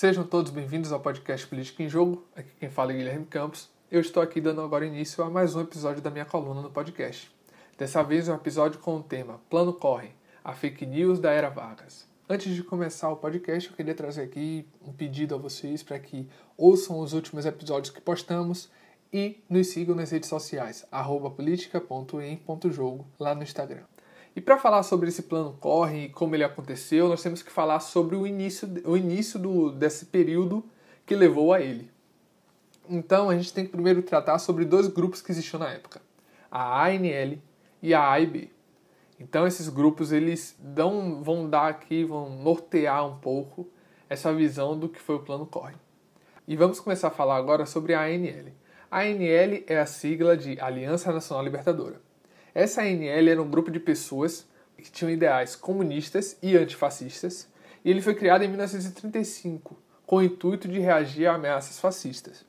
Sejam todos bem-vindos ao podcast Política em Jogo. Aqui quem fala é Guilherme Campos. Eu estou aqui dando agora início a mais um episódio da minha coluna no podcast. Dessa vez é um episódio com o tema Plano Corre, a fake news da era Vargas. Antes de começar o podcast, eu queria trazer aqui um pedido a vocês para que ouçam os últimos episódios que postamos e nos sigam nas redes sociais, politica.em.jogo, lá no Instagram. E para falar sobre esse plano corre e como ele aconteceu, nós temos que falar sobre o início, o início do, desse período que levou a ele. Então a gente tem que primeiro tratar sobre dois grupos que existiam na época, a ANL e a AIB. Então esses grupos eles dão, vão dar aqui, vão nortear um pouco essa visão do que foi o plano corre. E vamos começar a falar agora sobre a ANL. A ANL é a sigla de Aliança Nacional Libertadora. Essa ANL era um grupo de pessoas que tinham ideais comunistas e antifascistas, e ele foi criado em 1935 com o intuito de reagir a ameaças fascistas.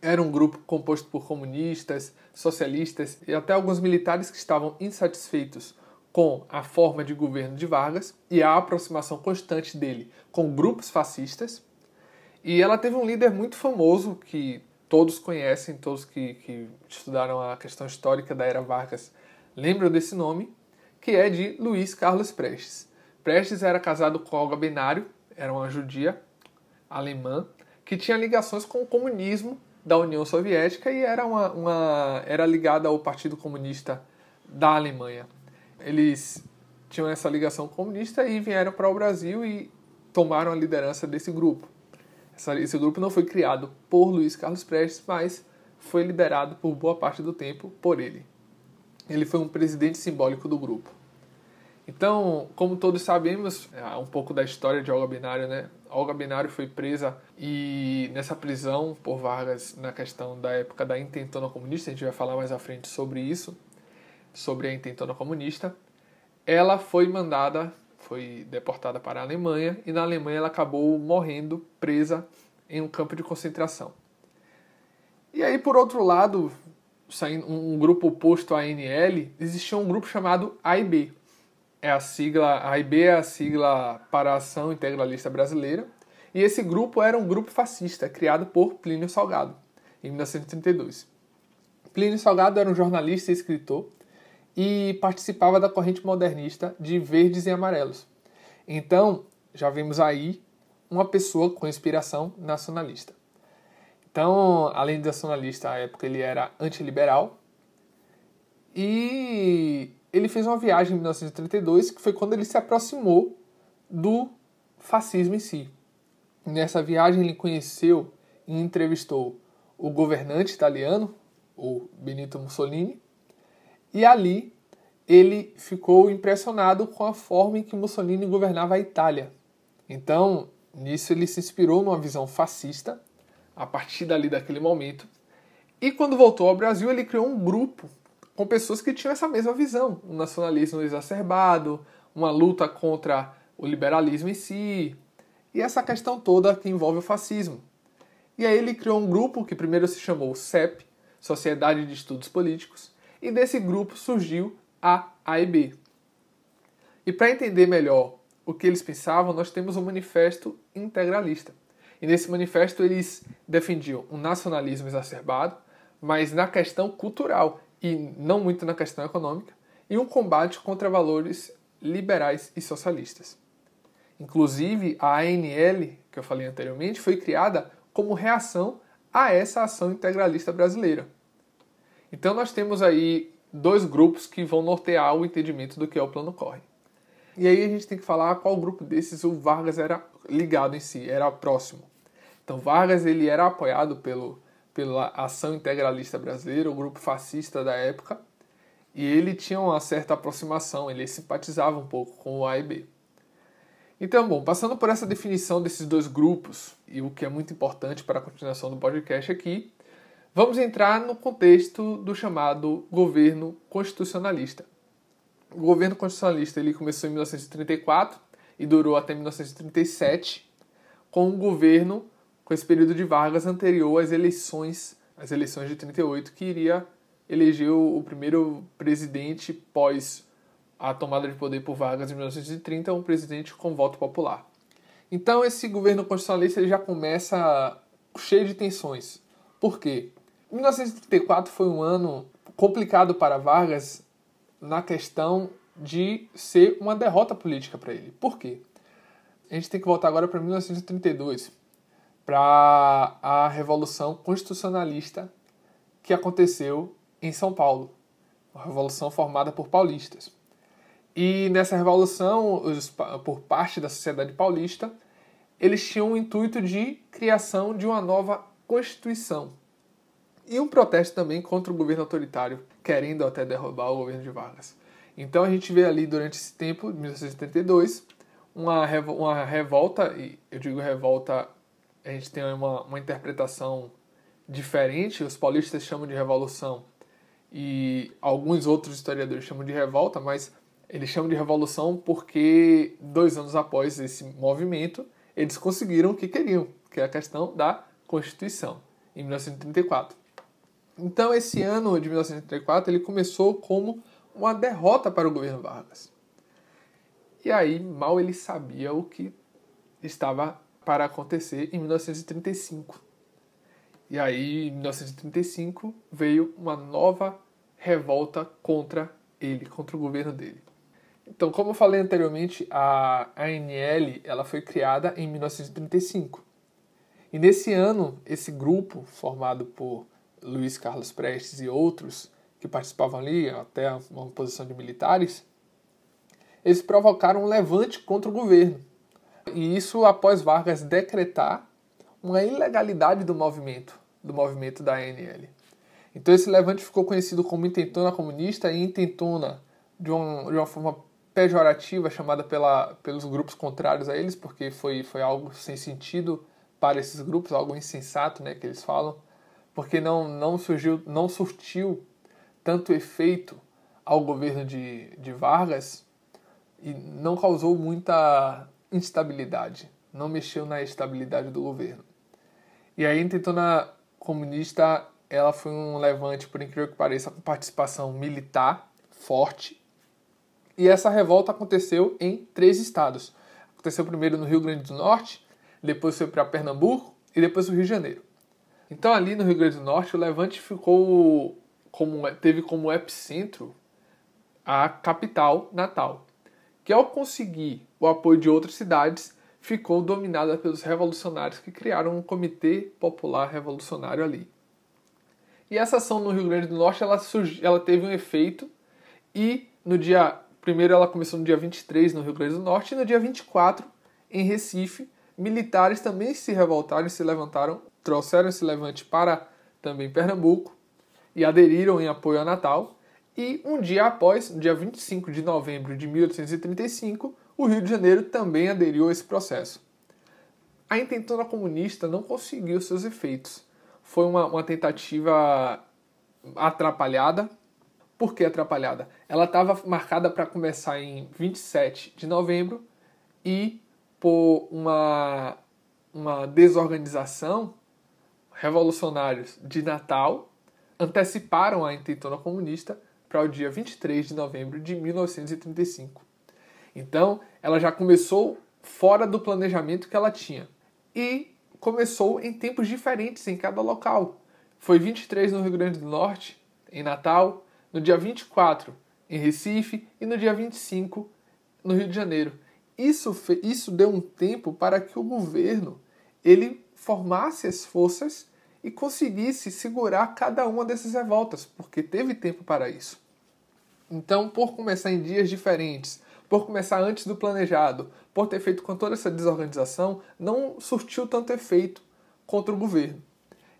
Era um grupo composto por comunistas, socialistas e até alguns militares que estavam insatisfeitos com a forma de governo de Vargas e a aproximação constante dele com grupos fascistas. E ela teve um líder muito famoso que todos conhecem, todos que, que estudaram a questão histórica da era Vargas lembram desse nome, que é de Luiz Carlos Prestes. Prestes era casado com Olga Benário, era uma judia alemã, que tinha ligações com o comunismo da União Soviética e era, uma, uma, era ligada ao Partido Comunista da Alemanha. Eles tinham essa ligação comunista e vieram para o Brasil e tomaram a liderança desse grupo. Esse grupo não foi criado por Luiz Carlos Prestes, mas foi liderado por boa parte do tempo por ele. Ele foi um presidente simbólico do grupo. Então, como todos sabemos, é um pouco da história de Olga Binário, né? Olga Binário foi presa e nessa prisão por Vargas na questão da época da intentona comunista, a gente vai falar mais à frente sobre isso, sobre a intentona comunista. Ela foi mandada foi deportada para a Alemanha e na Alemanha ela acabou morrendo presa em um campo de concentração. E aí, por outro lado, saindo um grupo oposto à ANL, existia um grupo chamado AIB. É a sigla, AIB é a sigla para a Ação Integralista Brasileira, e esse grupo era um grupo fascista criado por Plínio Salgado em 1932. Plínio Salgado era um jornalista e escritor e participava da corrente modernista de verdes e amarelos. Então, já vimos aí uma pessoa com inspiração nacionalista. Então, além de nacionalista, à época ele era antiliberal e ele fez uma viagem em 1932, que foi quando ele se aproximou do fascismo em si. Nessa viagem ele conheceu e entrevistou o governante italiano, o Benito Mussolini, e ali ele ficou impressionado com a forma em que Mussolini governava a Itália. Então, nisso ele se inspirou numa visão fascista, a partir dali daquele momento. E quando voltou ao Brasil, ele criou um grupo com pessoas que tinham essa mesma visão, um nacionalismo exacerbado, uma luta contra o liberalismo em si, e essa questão toda que envolve o fascismo. E aí ele criou um grupo que primeiro se chamou CEP, Sociedade de Estudos Políticos, e desse grupo surgiu a AIB. E para entender melhor o que eles pensavam, nós temos um manifesto integralista. E nesse manifesto eles defendiam um nacionalismo exacerbado, mas na questão cultural e não muito na questão econômica, e um combate contra valores liberais e socialistas. Inclusive, a ANL, que eu falei anteriormente, foi criada como reação a essa ação integralista brasileira. Então nós temos aí dois grupos que vão nortear o entendimento do que é o plano corre. E aí a gente tem que falar qual grupo desses o Vargas era ligado em si, era próximo. Então Vargas ele era apoiado pelo, pela ação integralista brasileira, o grupo fascista da época, e ele tinha uma certa aproximação, ele simpatizava um pouco com o AIB. Então, bom, passando por essa definição desses dois grupos, e o que é muito importante para a continuação do podcast aqui, Vamos entrar no contexto do chamado governo constitucionalista. O governo constitucionalista ele começou em 1934 e durou até 1937, com um governo com esse período de Vargas anterior às eleições, às eleições de 38, que iria eleger o primeiro presidente pós a tomada de poder por Vargas em 1930, um presidente com voto popular. Então esse governo constitucionalista ele já começa cheio de tensões. Por quê? 1934 foi um ano complicado para Vargas na questão de ser uma derrota política para ele. Por quê? A gente tem que voltar agora para 1932, para a Revolução Constitucionalista que aconteceu em São Paulo, uma revolução formada por paulistas. E nessa revolução, os, por parte da sociedade paulista, eles tinham o intuito de criação de uma nova Constituição. E um protesto também contra o governo autoritário, querendo até derrubar o governo de Vargas. Então a gente vê ali durante esse tempo, 1972, uma, uma revolta, e eu digo revolta, a gente tem uma, uma interpretação diferente, os paulistas chamam de revolução e alguns outros historiadores chamam de revolta, mas eles chamam de revolução porque dois anos após esse movimento, eles conseguiram o que queriam, que é a questão da Constituição, em 1934. Então, esse ano de 1934 ele começou como uma derrota para o governo Vargas. E aí, mal ele sabia o que estava para acontecer em 1935. E aí, em 1935, veio uma nova revolta contra ele, contra o governo dele. Então, como eu falei anteriormente, a ANL ela foi criada em 1935. E nesse ano, esse grupo, formado por Luiz Carlos Prestes e outros que participavam ali, até uma posição de militares, eles provocaram um levante contra o governo. E isso após Vargas decretar uma ilegalidade do movimento, do movimento da ANL. Então esse levante ficou conhecido como intentona comunista e intentona de, um, de uma forma pejorativa chamada pela, pelos grupos contrários a eles, porque foi, foi algo sem sentido para esses grupos, algo insensato, né, que eles falam, porque não, não surgiu, não surtiu tanto efeito ao governo de, de Vargas e não causou muita instabilidade, não mexeu na estabilidade do governo. E aí intentona comunista ela foi um levante, por incrível que pareça, com participação militar forte. E essa revolta aconteceu em três estados. Aconteceu primeiro no Rio Grande do Norte, depois foi para Pernambuco e depois no Rio de Janeiro. Então ali no Rio Grande do Norte o levante ficou como teve como epicentro a capital Natal, que ao conseguir o apoio de outras cidades ficou dominada pelos revolucionários que criaram um comitê popular revolucionário ali. E essa ação no Rio Grande do Norte, ela, ela teve um efeito e no dia primeiro ela começou no dia 23 no Rio Grande do Norte e no dia 24 em Recife, militares também se revoltaram e se levantaram, trouxeram esse levante para também Pernambuco e aderiram em apoio a Natal. E um dia após, no dia 25 de novembro de 1835, o Rio de Janeiro também aderiu a esse processo. A intentona comunista não conseguiu seus efeitos foi uma, uma tentativa atrapalhada. Por que atrapalhada? Ela estava marcada para começar em 27 de novembro e por uma, uma desorganização, revolucionários de Natal anteciparam a intentona comunista para o dia 23 de novembro de 1935. Então, ela já começou fora do planejamento que ela tinha. E começou em tempos diferentes em cada local. Foi 23 no Rio Grande do Norte, em Natal, no dia 24 em Recife e no dia 25 no Rio de Janeiro. Isso, isso deu um tempo para que o governo ele formasse as forças e conseguisse segurar cada uma dessas revoltas, porque teve tempo para isso. Então, por começar em dias diferentes, por começar antes do planejado, por ter feito com toda essa desorganização, não surtiu tanto efeito contra o governo.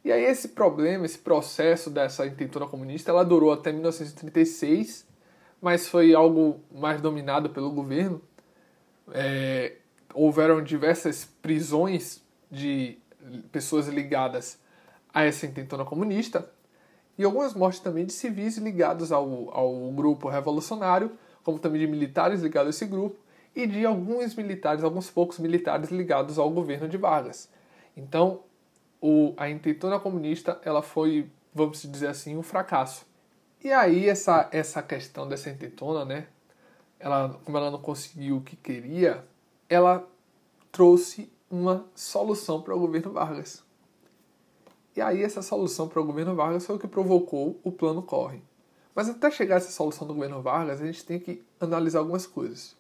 E aí esse problema, esse processo dessa intentona comunista, ela durou até 1936, mas foi algo mais dominado pelo governo. É, houveram diversas prisões de pessoas ligadas a essa intentona comunista e algumas mortes também de civis ligados ao, ao grupo revolucionário, como também de militares ligados a esse grupo e de alguns militares, alguns poucos militares ligados ao governo de Vargas. Então, o, a intentona comunista ela foi, vamos dizer assim, um fracasso. E aí essa, essa questão dessa intentona, né, ela, como ela não conseguiu o que queria, ela trouxe uma solução para o governo Vargas. E aí essa solução para o governo Vargas foi o que provocou o plano Corre. Mas até chegar a essa solução do governo Vargas, a gente tem que analisar algumas coisas.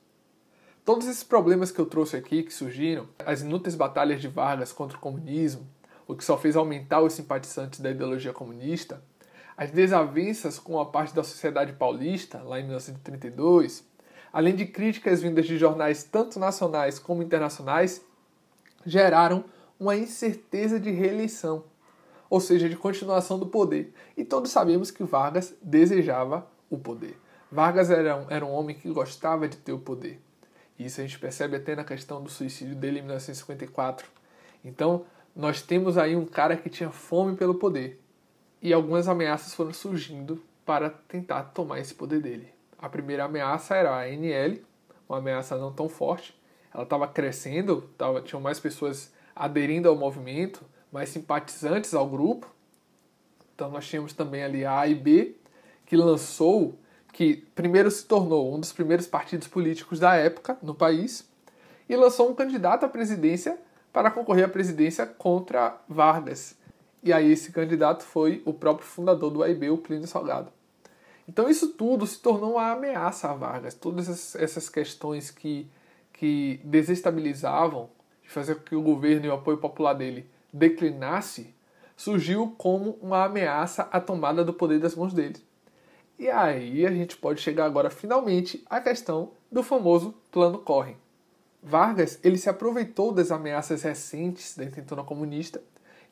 Todos esses problemas que eu trouxe aqui, que surgiram, as inúteis batalhas de Vargas contra o comunismo, o que só fez aumentar os simpatizantes da ideologia comunista, as desavenças com a parte da sociedade paulista, lá em 1932, além de críticas vindas de jornais tanto nacionais como internacionais, geraram uma incerteza de reeleição, ou seja, de continuação do poder. E todos sabemos que Vargas desejava o poder. Vargas era um, era um homem que gostava de ter o poder. Isso a gente percebe até na questão do suicídio dele em 1954. Então, nós temos aí um cara que tinha fome pelo poder. E algumas ameaças foram surgindo para tentar tomar esse poder dele. A primeira ameaça era a ANL, uma ameaça não tão forte. Ela estava crescendo, tava, tinham mais pessoas aderindo ao movimento, mais simpatizantes ao grupo. Então nós tínhamos também ali a AIB, que lançou, que primeiro se tornou um dos primeiros partidos políticos da época no país, e lançou um candidato à presidência para concorrer à presidência contra Vargas. E aí esse candidato foi o próprio fundador do AIB, o Plínio Salgado. Então isso tudo se tornou uma ameaça a Vargas. Todas essas questões que, que desestabilizavam, de fazer com que o governo e o apoio popular dele declinasse, surgiu como uma ameaça à tomada do poder das mãos dele. E aí a gente pode chegar agora finalmente à questão do famoso plano Corre. Vargas ele se aproveitou das ameaças recentes da intentona comunista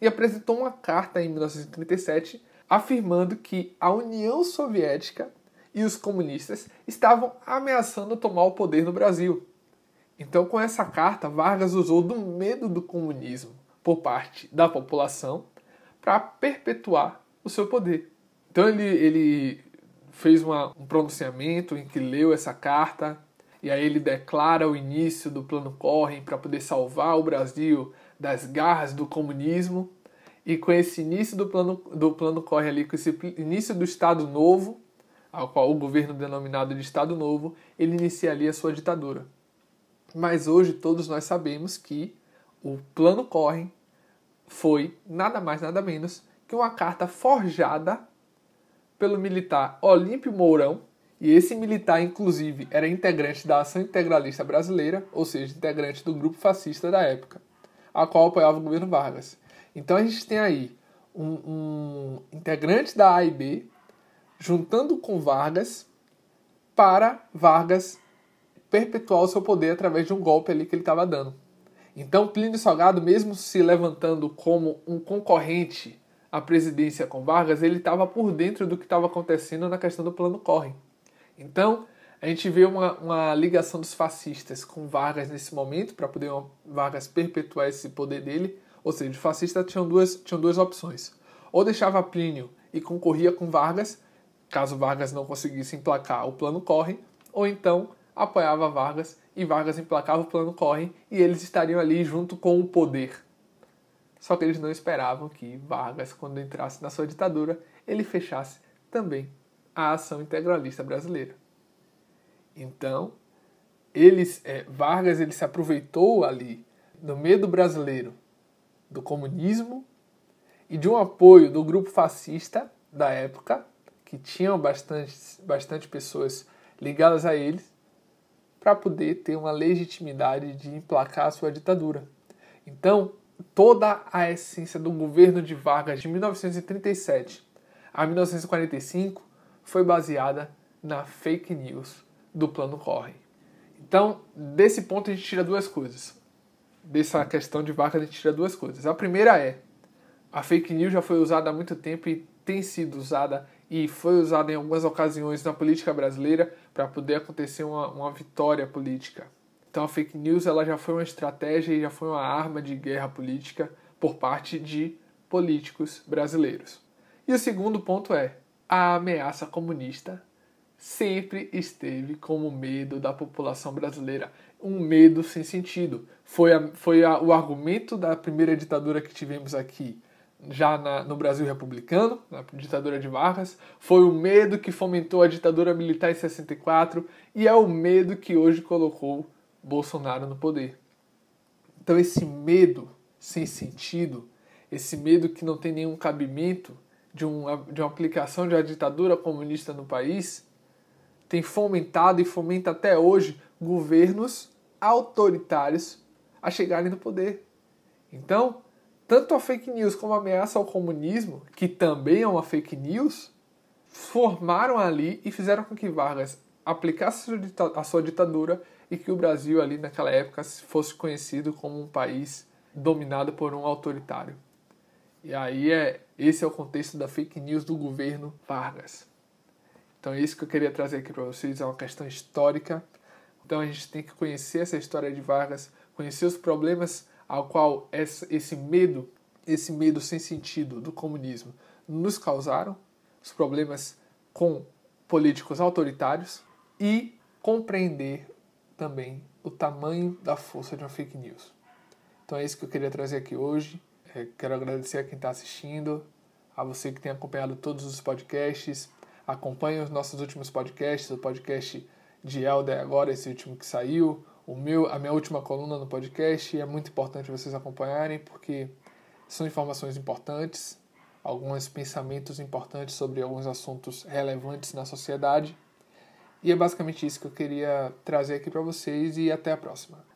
e apresentou uma carta em 1937 afirmando que a União Soviética e os comunistas estavam ameaçando tomar o poder no Brasil. Então, com essa carta, Vargas usou do medo do comunismo por parte da população para perpetuar o seu poder. Então, ele, ele fez uma, um pronunciamento em que leu essa carta e aí ele declara o início do Plano Corre para poder salvar o Brasil das garras do comunismo. E com esse início do plano, do plano corre ali, com esse início do Estado Novo, ao qual o governo denominado de Estado Novo, ele inicia ali a sua ditadura. Mas hoje todos nós sabemos que o plano corre foi nada mais nada menos que uma carta forjada pelo militar Olímpio Mourão, e esse militar, inclusive, era integrante da Ação Integralista Brasileira, ou seja, integrante do grupo fascista da época, a qual apoiava o governo Vargas. Então a gente tem aí um, um integrante da AIB juntando com Vargas para Vargas perpetuar o seu poder através de um golpe ali que ele estava dando. Então Plínio Salgado, mesmo se levantando como um concorrente à presidência com Vargas, ele estava por dentro do que estava acontecendo na questão do plano Corre. Então a gente vê uma, uma ligação dos fascistas com Vargas nesse momento para poder Vargas perpetuar esse poder dele, ou seja, os fascistas tinham duas, tinham duas opções. Ou deixava Plínio e concorria com Vargas, caso Vargas não conseguisse emplacar o plano Corre, ou então apoiava Vargas e Vargas emplacava o plano Corre e eles estariam ali junto com o poder. Só que eles não esperavam que Vargas, quando entrasse na sua ditadura, ele fechasse também a ação integralista brasileira. Então, eles, é, Vargas ele se aproveitou ali do medo brasileiro do comunismo e de um apoio do grupo fascista da época, que tinham bastante, bastante pessoas ligadas a eles, para poder ter uma legitimidade de emplacar a sua ditadura. Então, toda a essência do governo de Vargas de 1937 a 1945 foi baseada na fake news do Plano Corre. Então, desse ponto a gente tira duas coisas dessa questão de vaca, a gente tira duas coisas. A primeira é, a fake news já foi usada há muito tempo e tem sido usada e foi usada em algumas ocasiões na política brasileira para poder acontecer uma, uma vitória política. Então a fake news ela já foi uma estratégia e já foi uma arma de guerra política por parte de políticos brasileiros. E o segundo ponto é a ameaça comunista sempre esteve como medo da população brasileira um medo sem sentido. Foi, a, foi a, o argumento da primeira ditadura que tivemos aqui, já na, no Brasil republicano, na ditadura de Vargas, foi o medo que fomentou a ditadura militar em 64 e é o medo que hoje colocou Bolsonaro no poder. Então, esse medo sem sentido, esse medo que não tem nenhum cabimento de uma, de uma aplicação de uma ditadura comunista no país, tem fomentado e fomenta até hoje governos autoritários a chegarem no poder. Então, tanto a fake news como a ameaça ao comunismo, que também é uma fake news, formaram ali e fizeram com que Vargas aplicasse a sua ditadura e que o Brasil ali naquela época fosse conhecido como um país dominado por um autoritário. E aí é esse é o contexto da fake news do governo Vargas. Então é isso que eu queria trazer aqui para vocês, é uma questão histórica. Então a gente tem que conhecer essa história de Vargas, conhecer os problemas ao qual esse medo, esse medo sem sentido do comunismo nos causaram, os problemas com políticos autoritários e compreender também o tamanho da força de uma fake news. Então é isso que eu queria trazer aqui hoje. É, quero agradecer a quem está assistindo, a você que tem acompanhado todos os podcasts. Acompanhe os nossos últimos podcasts, o podcast de Elder agora, esse último que saiu, o meu, a minha última coluna no podcast. É muito importante vocês acompanharem porque são informações importantes, alguns pensamentos importantes sobre alguns assuntos relevantes na sociedade. E é basicamente isso que eu queria trazer aqui para vocês e até a próxima.